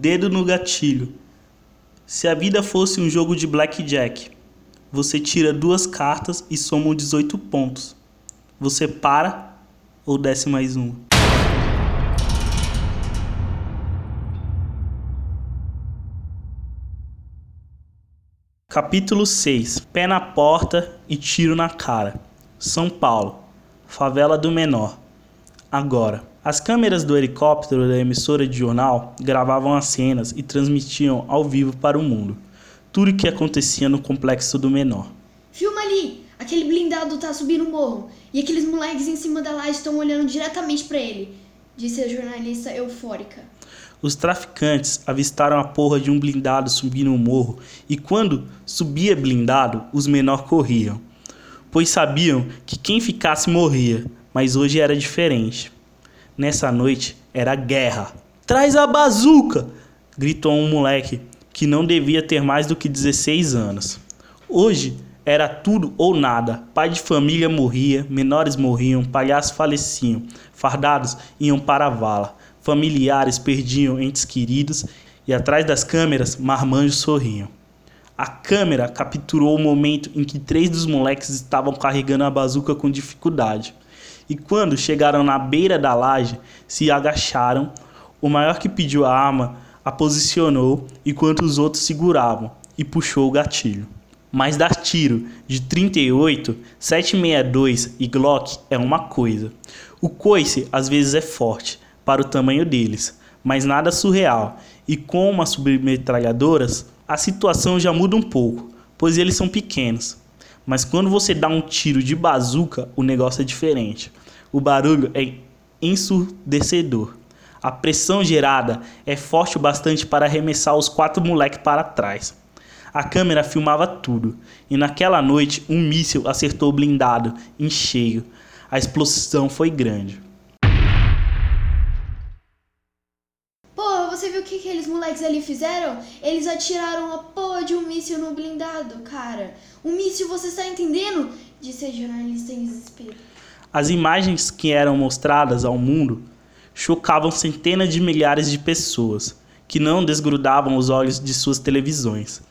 Dedo no gatilho. Se a vida fosse um jogo de blackjack, você tira duas cartas e soma 18 pontos. Você para ou desce mais uma? Capítulo 6 Pé na porta e tiro na cara. São Paulo, favela do menor. Agora, as câmeras do helicóptero da emissora de jornal gravavam as cenas e transmitiam ao vivo para o mundo tudo o que acontecia no complexo do menor. Filma ali! Aquele blindado tá subindo o morro e aqueles moleques em cima da laje estão olhando diretamente para ele, disse a jornalista eufórica. Os traficantes avistaram a porra de um blindado subindo o morro e quando subia blindado, os menores corriam, pois sabiam que quem ficasse morria, mas hoje era diferente. Nessa noite era guerra. Traz a bazuca! gritou um moleque que não devia ter mais do que 16 anos. Hoje era tudo ou nada. Pai de família morria, menores morriam, palhaços faleciam, fardados iam para a vala. Familiares perdiam entes queridos e atrás das câmeras marmanjos sorriam. A câmera capturou o momento em que três dos moleques estavam carregando a bazuca com dificuldade. E quando chegaram na beira da laje, se agacharam. O maior que pediu a arma a posicionou enquanto os outros seguravam e puxou o gatilho. Mas dar tiro de 38, 762 e Glock é uma coisa. O coice às vezes é forte, para o tamanho deles, mas nada surreal. E com umas submetralhadoras, a situação já muda um pouco, pois eles são pequenos. Mas quando você dá um tiro de bazuca, o negócio é diferente. O barulho é ensurdecedor. A pressão gerada é forte o bastante para arremessar os quatro moleques para trás. A câmera filmava tudo, e naquela noite um míssil acertou o blindado em cheio. A explosão foi grande. você viu o que aqueles moleques ali fizeram? Eles atiraram a porra de um míssil no blindado, cara. Um míssil, você está entendendo? Disse a jornalista em desespero. As imagens que eram mostradas ao mundo chocavam centenas de milhares de pessoas que não desgrudavam os olhos de suas televisões.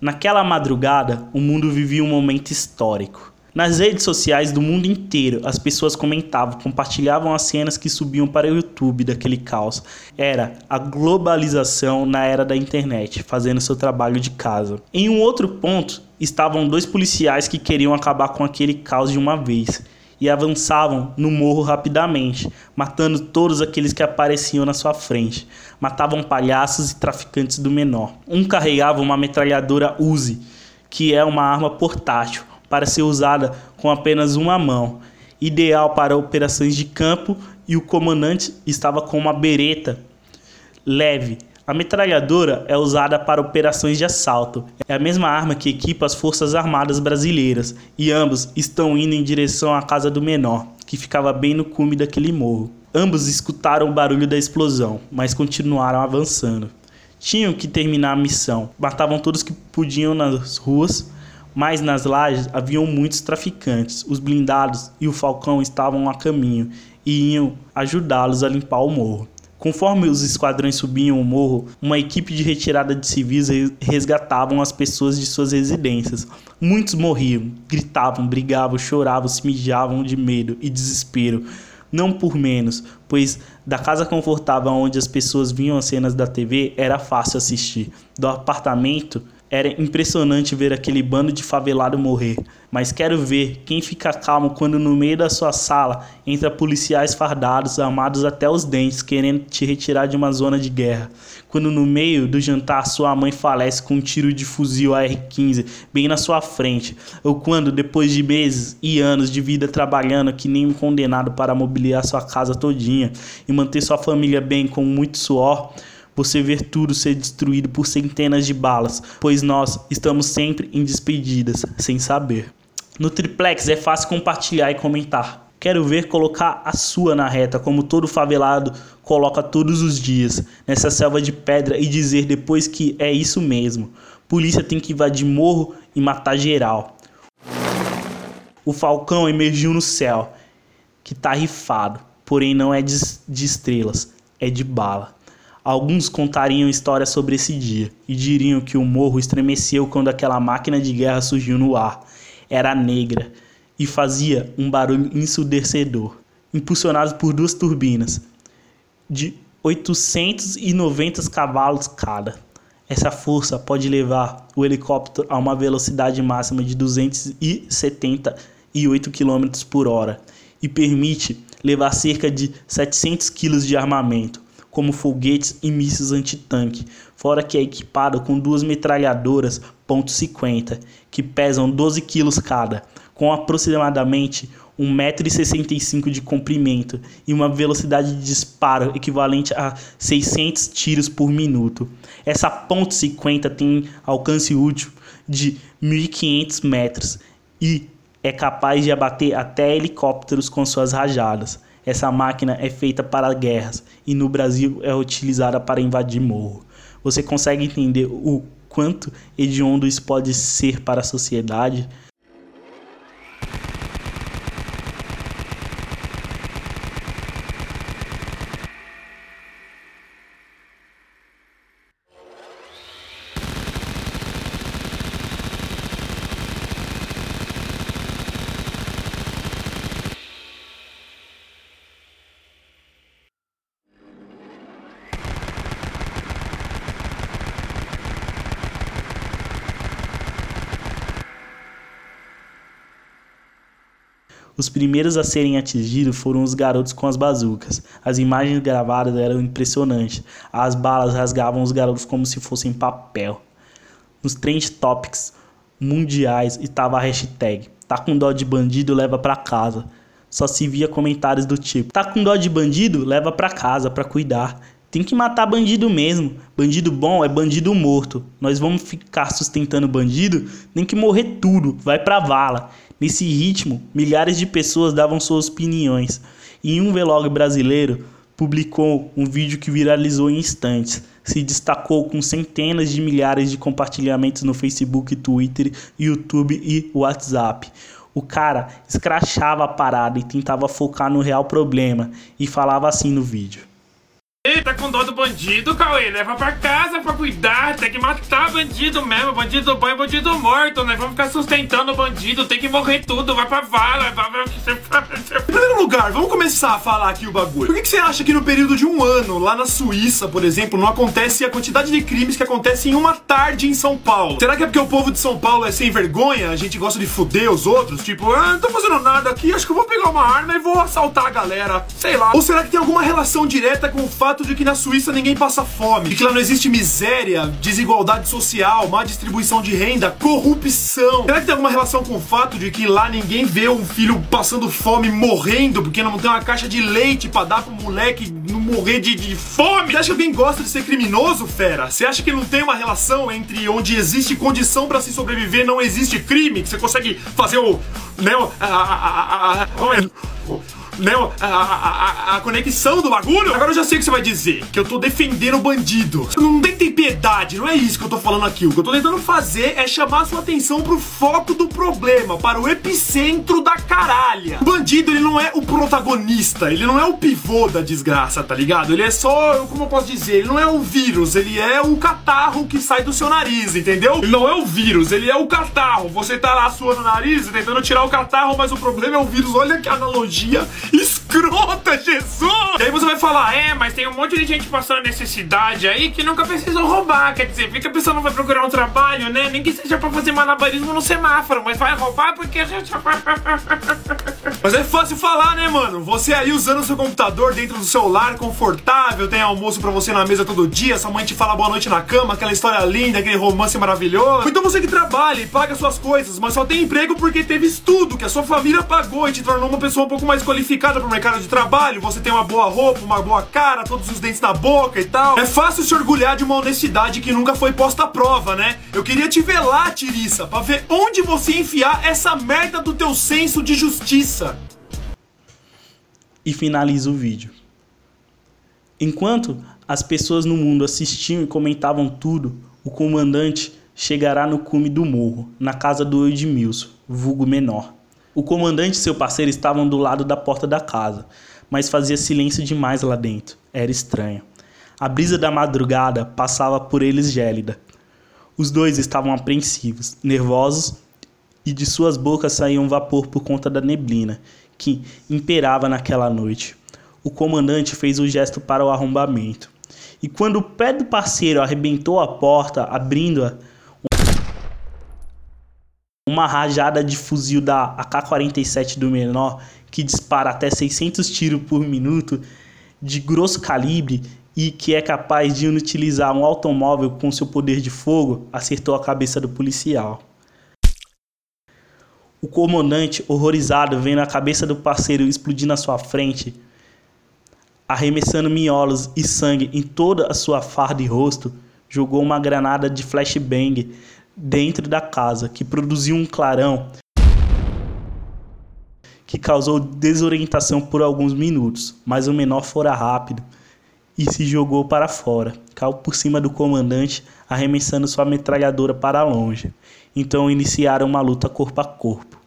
Naquela madrugada, o mundo vivia um momento histórico. Nas redes sociais do mundo inteiro, as pessoas comentavam, compartilhavam as cenas que subiam para o YouTube daquele caos. Era a globalização na era da internet, fazendo seu trabalho de casa. Em um outro ponto, estavam dois policiais que queriam acabar com aquele caos de uma vez e avançavam no morro rapidamente, matando todos aqueles que apareciam na sua frente. Matavam palhaços e traficantes do menor. Um carregava uma metralhadora Uzi, que é uma arma portátil para ser usada com apenas uma mão, ideal para operações de campo, e o comandante estava com uma bereta leve. A metralhadora é usada para operações de assalto. É a mesma arma que equipa as Forças Armadas brasileiras, e ambos estão indo em direção à casa do menor, que ficava bem no cume daquele morro. Ambos escutaram o barulho da explosão, mas continuaram avançando. Tinham que terminar a missão. Matavam todos que podiam nas ruas, mas nas lajes haviam muitos traficantes. Os blindados e o Falcão estavam a caminho e iam ajudá-los a limpar o morro. Conforme os esquadrões subiam o morro, uma equipe de retirada de civis resgatavam as pessoas de suas residências. Muitos morriam, gritavam, brigavam, choravam, se mijavam de medo e desespero. Não por menos, pois da casa confortável onde as pessoas viam as cenas da TV era fácil assistir. Do apartamento era impressionante ver aquele bando de favelado morrer, mas quero ver quem fica calmo quando no meio da sua sala entra policiais fardados, armados até os dentes, querendo te retirar de uma zona de guerra. Quando no meio do jantar sua mãe falece com um tiro de fuzil AR-15 bem na sua frente, ou quando depois de meses e anos de vida trabalhando que nem um condenado para mobiliar sua casa todinha e manter sua família bem com muito suor, você ver tudo ser destruído por centenas de balas, pois nós estamos sempre em despedidas, sem saber. No triplex é fácil compartilhar e comentar. Quero ver colocar a sua na reta, como todo favelado coloca todos os dias, nessa selva de pedra e dizer depois que é isso mesmo. Polícia tem que invadir morro e matar geral. O falcão emergiu no céu, que tá rifado, porém não é de, de estrelas, é de bala. Alguns contariam histórias sobre esse dia e diriam que o morro estremeceu quando aquela máquina de guerra surgiu no ar. Era negra e fazia um barulho ensurdecedor, impulsionado por duas turbinas de 890 cavalos cada. Essa força pode levar o helicóptero a uma velocidade máxima de 278 km por hora e permite levar cerca de 700 kg de armamento, como foguetes e mísseis antitanque, fora que é equipado com duas metralhadoras .50, que pesam 12 kg cada, com aproximadamente 1,65m de comprimento e uma velocidade de disparo equivalente a 600 tiros por minuto. Essa ponto .50 tem alcance útil de 1.500 metros e é capaz de abater até helicópteros com suas rajadas. Essa máquina é feita para guerras e no Brasil é utilizada para invadir morro. Você consegue entender o quanto hediondo isso pode ser para a sociedade? Os primeiros a serem atingidos foram os garotos com as bazucas. As imagens gravadas eram impressionantes. As balas rasgavam os garotos como se fossem papel. Nos trend topics mundiais estava a hashtag Tá com dó de bandido, leva pra casa. Só se via comentários do tipo: Tá com dó de bandido, leva pra casa pra cuidar. Tem que matar bandido mesmo. Bandido bom é bandido morto. Nós vamos ficar sustentando bandido? Tem que morrer tudo. Vai pra vala. Nesse ritmo, milhares de pessoas davam suas opiniões. E um vlog brasileiro publicou um vídeo que viralizou em instantes. Se destacou com centenas de milhares de compartilhamentos no Facebook, Twitter, YouTube e WhatsApp. O cara escrachava a parada e tentava focar no real problema e falava assim no vídeo. Com dó do bandido, Cauê? Leva pra casa pra cuidar. Tem que matar bandido mesmo. Bandido bom é bandido morto, né? Vamos ficar sustentando o bandido. Tem que morrer tudo. Vai pra vala. Vai Em primeiro lugar, vamos começar a falar aqui o bagulho. Por que, que você acha que no período de um ano, lá na Suíça, por exemplo, não acontece a quantidade de crimes que acontecem em uma tarde em São Paulo? Será que é porque o povo de São Paulo é sem vergonha? A gente gosta de fuder os outros? Tipo, ah, não tô fazendo nada aqui. Acho que eu vou pegar uma arma e vou assaltar a galera. Sei lá. Ou será que tem alguma relação direta com o fato de que na Suíça ninguém passa fome, que lá não existe miséria, desigualdade social, má distribuição de renda, corrupção. Será que tem alguma relação com o fato de que lá ninguém vê um filho passando fome morrendo porque não tem uma caixa de leite para dar pro moleque não morrer de, de fome? Você acha que alguém gosta de ser criminoso, fera? Você acha que não tem uma relação entre onde existe condição para se sobreviver não existe crime? Que você consegue fazer o. Né, a, a, a, né, a, a, a, conexão do bagulho. Agora eu já sei o que você vai dizer, que eu tô defendendo o bandido. Não tem, tem piedade, não é isso que eu tô falando aqui. O que eu tô tentando fazer é chamar a sua atenção pro foco do problema, para o epicentro da caralha. O bandido, ele não é o protagonista, ele não é o pivô da desgraça, tá ligado? Ele é só, como eu posso dizer, ele não é o vírus, ele é o catarro que sai do seu nariz, entendeu? Ele não é o vírus, ele é o catarro. Você tá lá suando o nariz, tentando tirar o catarro, mas o problema é o vírus. Olha que analogia イスクロー falar, é, mas tem um monte de gente passando necessidade aí que nunca precisou roubar. Quer dizer, fica a pessoa não vai procurar um trabalho, né? Nem que seja pra fazer malabarismo no semáforo, mas vai roubar porque a gente. Mas é fácil falar, né, mano? Você aí usando seu computador dentro do seu lar, confortável, tem almoço pra você na mesa todo dia, sua mãe te fala boa noite na cama, aquela história linda, aquele romance maravilhoso. Então você que trabalha e paga suas coisas, mas só tem emprego porque teve estudo que a sua família pagou e te tornou uma pessoa um pouco mais qualificada pro mercado de trabalho, você tem uma boa roupa, uma boa cara, todos os dentes na boca e tal. É fácil se orgulhar de uma honestidade que nunca foi posta à prova, né? Eu queria te ver lá, Tiriça, pra ver onde você enfiar essa merda do teu senso de justiça e finaliza o vídeo. Enquanto as pessoas no mundo assistiam e comentavam tudo, o comandante chegará no cume do morro, na casa do Edmilson, vulgo menor. O comandante e seu parceiro estavam do lado da porta da casa, mas fazia silêncio demais lá dentro. Era estranho. A brisa da madrugada passava por eles gélida. Os dois estavam apreensivos, nervosos, e de suas bocas saía um vapor por conta da neblina que imperava naquela noite. O comandante fez o gesto para o arrombamento. E quando o pé do parceiro arrebentou a porta, abrindo-a, uma rajada de fuzil da AK-47 do menor, que dispara até 600 tiros por minuto, de grosso calibre e que é capaz de inutilizar um automóvel com seu poder de fogo, acertou a cabeça do policial. O comandante, horrorizado, vendo a cabeça do parceiro explodir na sua frente, arremessando miolos e sangue em toda a sua farda e rosto, jogou uma granada de flashbang dentro da casa, que produziu um clarão que causou desorientação por alguns minutos, mas o menor fora rápido e se jogou para fora. Caiu por cima do comandante, arremessando sua metralhadora para longe. Então iniciaram uma luta corpo a corpo.